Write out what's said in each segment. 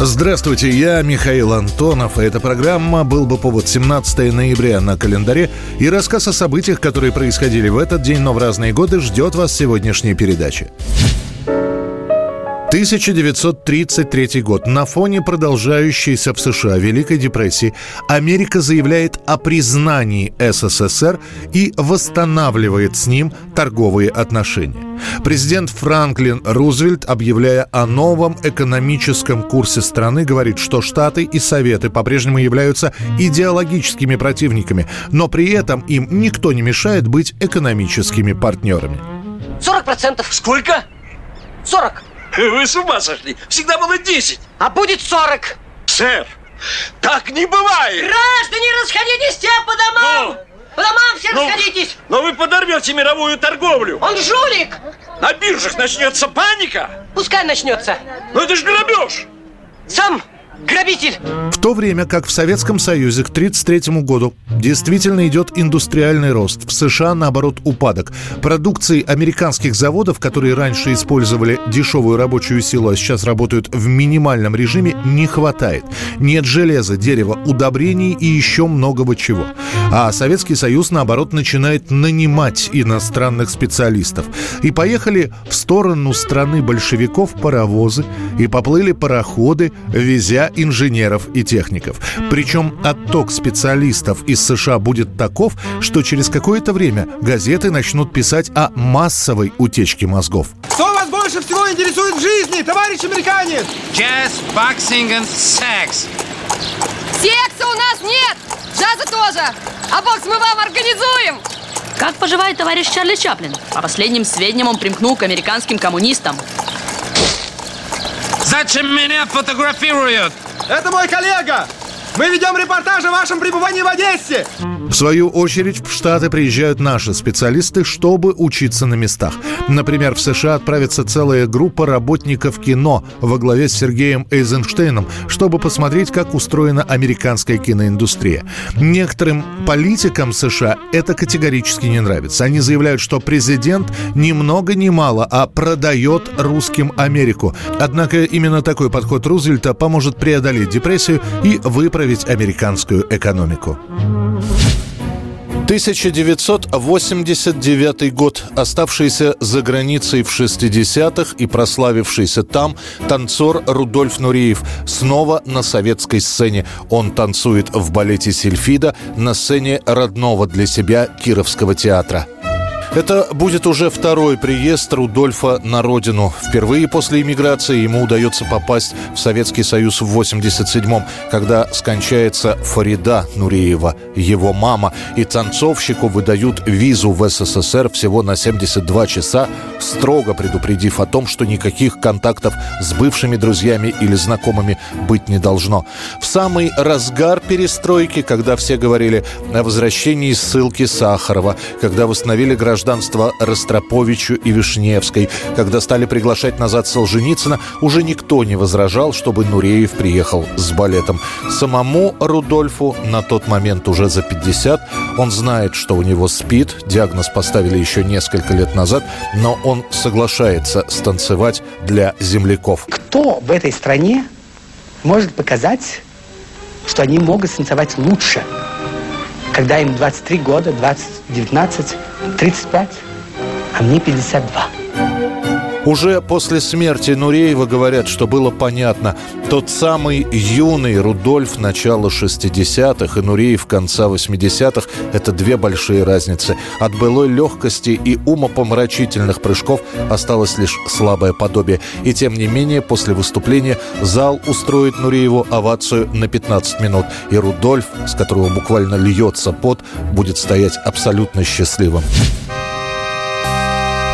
Здравствуйте, я Михаил Антонов, эта программа «Был бы повод» 17 ноября на календаре, и рассказ о событиях, которые происходили в этот день, но в разные годы, ждет вас сегодняшней передачи. 1933 год. На фоне продолжающейся в США Великой депрессии Америка заявляет о признании СССР и восстанавливает с ним торговые отношения. Президент Франклин Рузвельт, объявляя о новом экономическом курсе страны, говорит, что Штаты и Советы по-прежнему являются идеологическими противниками, но при этом им никто не мешает быть экономическими партнерами. 40%. Сколько? 40. Вы с ума сошли. Всегда было 10. А будет 40. Сэр, так не бывает. Граждане, расходитесь все по домам. Ну? По домам все Ну, расходитесь. Но вы подорвете мировую торговлю. Он жулик. На биржах начнется паника. Пускай начнется. Но это же грабеж. Сам грабитель. В то время как в Советском Союзе к 1933 году действительно идет индустриальный рост, в США, наоборот, упадок. Продукции американских заводов, которые раньше использовали дешевую рабочую силу, а сейчас работают в минимальном режиме, не хватает. Нет железа, дерева, удобрений и еще многого чего. А Советский Союз, наоборот, начинает нанимать иностранных специалистов. И поехали в сторону страны большевиков паровозы, и поплыли пароходы, везя инженеров и техников. Причем отток специалистов из США будет таков, что через какое-то время газеты начнут писать о массовой утечке мозгов. Что вас больше всего интересует в жизни, товарищ американец? Jazz, boxing and sex. Секса у нас нет! Джаза тоже! А бокс мы вам организуем! Как поживает товарищ Чарли Чаплин? По последним сведениям, он примкнул к американским коммунистам. Зачем меня фотографируют? Это мой коллега. Мы ведем репортаж о вашем пребывании в Одессе. В свою очередь в Штаты приезжают наши специалисты, чтобы учиться на местах. Например, в США отправится целая группа работников кино во главе с Сергеем Эйзенштейном, чтобы посмотреть, как устроена американская киноиндустрия. Некоторым политикам США это категорически не нравится. Они заявляют, что президент ни много ни мало, а продает русским Америку. Однако именно такой подход Рузвельта поможет преодолеть депрессию и выправить американскую экономику. 1989 год. Оставшийся за границей в 60-х и прославившийся там танцор Рудольф Нуриев снова на советской сцене. Он танцует в балете «Сильфида» на сцене родного для себя Кировского театра. Это будет уже второй приезд Рудольфа на родину. Впервые после иммиграции ему удается попасть в Советский Союз в 87-м, когда скончается Фарида Нуреева, его мама, и танцовщику выдают визу в СССР всего на 72 часа, строго предупредив о том, что никаких контактов с бывшими друзьями или знакомыми быть не должно. В самый разгар перестройки, когда все говорили о возвращении ссылки Сахарова, когда восстановили гражданство Ростроповичу и Вишневской, когда стали приглашать назад Солженицына, уже никто не возражал, чтобы Нуреев приехал с балетом. Самому Рудольфу на тот момент уже за 50. Он знает, что у него спит. Диагноз поставили еще несколько лет назад, но он соглашается станцевать для земляков. Кто в этой стране может показать, что они могут станцевать лучше, когда им 23 года, 20, 19, 35, а мне 52. Уже после смерти Нуреева говорят, что было понятно. Тот самый юный Рудольф начала 60-х и Нуреев конца 80-х – это две большие разницы. От былой легкости и умопомрачительных прыжков осталось лишь слабое подобие. И тем не менее, после выступления зал устроит Нурееву овацию на 15 минут. И Рудольф, с которого буквально льется пот, будет стоять абсолютно счастливым.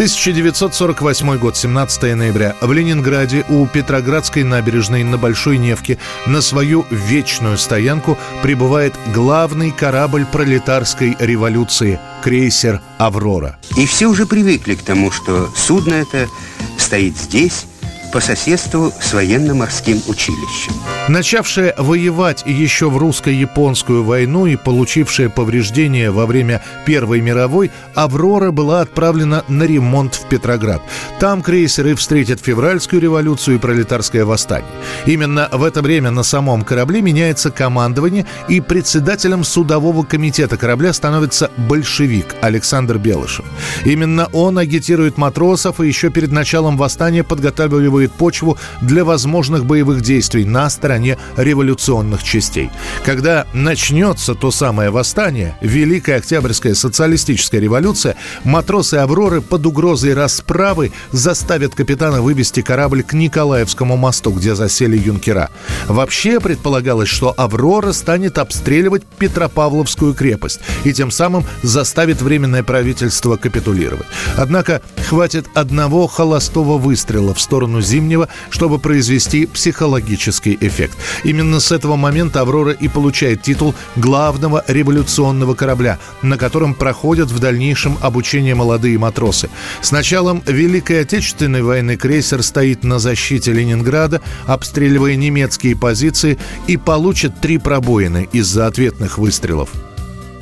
1948 год, 17 ноября. В Ленинграде у Петроградской набережной на Большой Невке на свою вечную стоянку прибывает главный корабль пролетарской революции – крейсер «Аврора». И все уже привыкли к тому, что судно это стоит здесь, по соседству с военно-морским училищем. Начавшая воевать еще в русско-японскую войну и получившая повреждения во время Первой мировой, «Аврора» была отправлена на ремонт в Петроград. Там крейсеры встретят февральскую революцию и пролетарское восстание. Именно в это время на самом корабле меняется командование, и председателем судового комитета корабля становится большевик Александр Белышев. Именно он агитирует матросов и еще перед началом восстания подготавливает почву для возможных боевых действий на стороне революционных частей. Когда начнется то самое восстание, Великая Октябрьская социалистическая революция, матросы «Авроры» под угрозой расправы заставят капитана вывести корабль к Николаевскому мосту, где засели юнкера. Вообще предполагалось, что «Аврора» станет обстреливать Петропавловскую крепость и тем самым заставит Временное правительство капитулировать. Однако хватит одного холостого выстрела в сторону Зимнего, чтобы произвести психологический эффект. Именно с этого момента «Аврора» и получает титул главного революционного корабля, на котором проходят в дальнейшем обучение молодые матросы. С началом Великой Отечественной войны крейсер стоит на защите Ленинграда, обстреливая немецкие позиции и получит три пробоины из-за ответных выстрелов.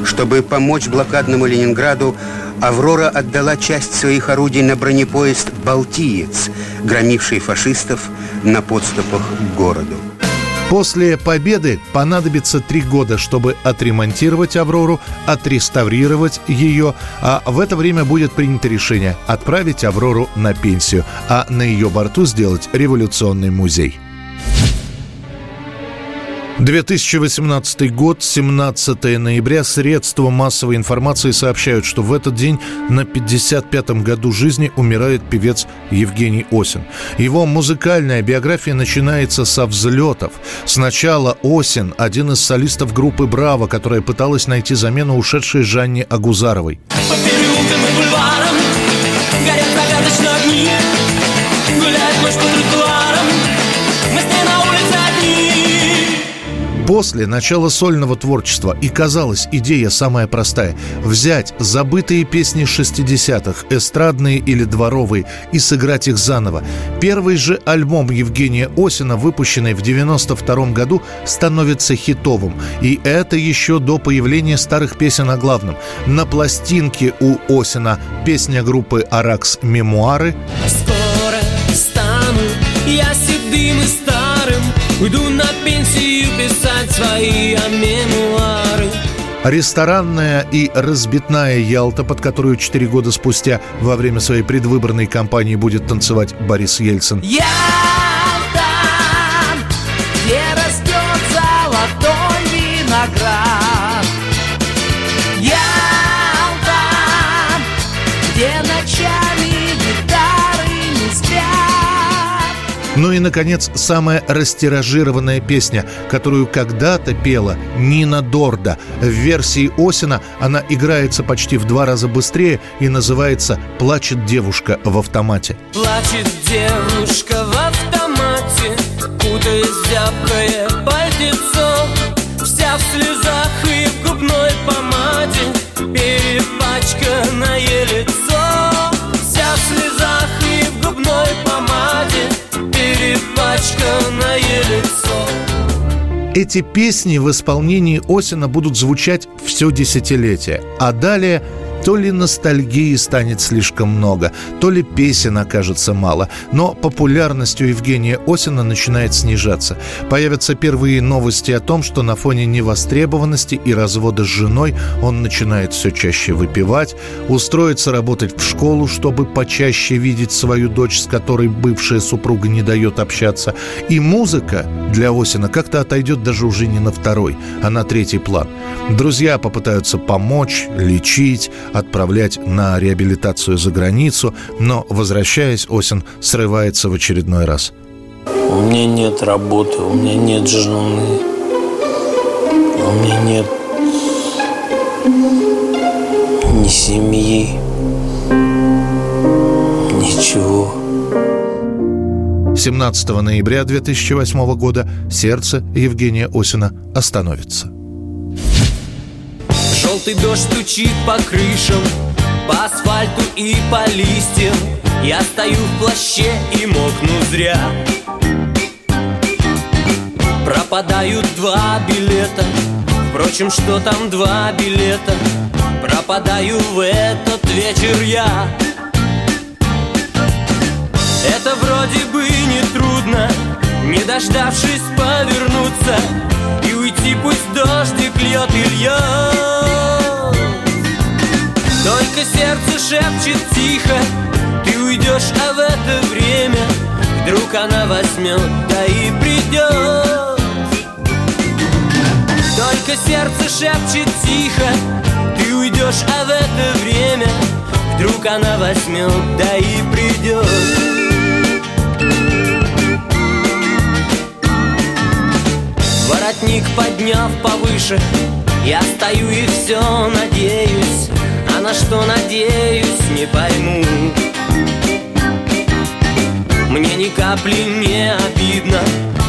Чтобы помочь блокадному Ленинграду, «Аврора» отдала часть своих орудий на бронепоезд «Балтиец», громивший фашистов на подступах к городу. После победы понадобится три года, чтобы отремонтировать «Аврору», отреставрировать ее, а в это время будет принято решение отправить «Аврору» на пенсию, а на ее борту сделать революционный музей. 2018 год, 17 ноября. Средства массовой информации сообщают, что в этот день на 55-м году жизни умирает певец Евгений Осин. Его музыкальная биография начинается со взлетов. Сначала Осин, один из солистов группы «Браво», которая пыталась найти замену ушедшей Жанне Агузаровой. После начала сольного творчества и казалась идея самая простая – взять забытые песни 60-х, эстрадные или дворовые, и сыграть их заново. Первый же альбом Евгения Осина, выпущенный в 92 году, становится хитовым. И это еще до появления старых песен о главном. На пластинке у Осина песня группы «Аракс» «Мемуары». Скоро стану я седым и старым, уйду на свои мемуары. Ресторанная и разбитная Ялта, под которую четыре года спустя во время своей предвыборной кампании будет танцевать Борис Ельцин. Ялта, Ну и, наконец, самая растиражированная песня, которую когда-то пела Нина Дорда. В версии Осина она играется почти в два раза быстрее и называется «Плачет девушка в автомате». Плачет девушка в автомате, кутаясь зябкое пальтецо, Вся в слезах и в губной помаде, перепачканное Эти песни в исполнении Осина будут звучать все десятилетие, а далее то ли ностальгии станет слишком много, то ли песен окажется мало. Но популярность у Евгения Осина начинает снижаться. Появятся первые новости о том, что на фоне невостребованности и развода с женой он начинает все чаще выпивать, устроиться работать в школу, чтобы почаще видеть свою дочь, с которой бывшая супруга не дает общаться. И музыка для Осина как-то отойдет даже уже не на второй, а на третий план. Друзья попытаются помочь, лечить, отправлять на реабилитацию за границу, но, возвращаясь, Осин срывается в очередной раз. У меня нет работы, у меня нет жены, у меня нет ни семьи. ничего. 17 ноября 2008 года сердце Евгения Осина остановится. Желтый дождь стучит по крышам, по асфальту и по листьям. Я стою в плаще и мокну зря. Пропадают два билета, впрочем, что там два билета? Пропадаю в этот вечер я. Это вроде бы не трудно, не дождавшись повернуться И уйти пусть дождик льет и льет. Только сердце шепчет тихо, ты уйдешь, а в это время Вдруг она возьмет, да и придет. Только сердце шепчет тихо, ты уйдешь, а в это время Вдруг она возьмет, да и придет Воротник подняв повыше Я стою и все надеюсь А на что надеюсь, не пойму. Мне ни капли не обидно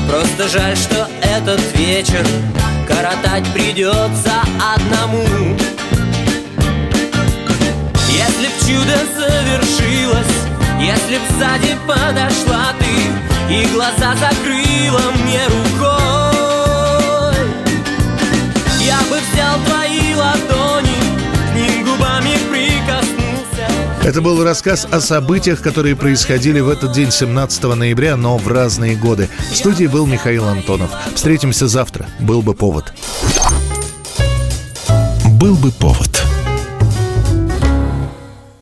Просто жаль, что этот вечер Коротать придется одному. Если б чудо совершилось Если б сзади подошла ты И глаза закрыла мне рукой Это был рассказ о событиях, которые происходили в этот день, 17 ноября, но в разные годы. В студии был Михаил Антонов. Встретимся завтра. Был бы повод. Был бы повод.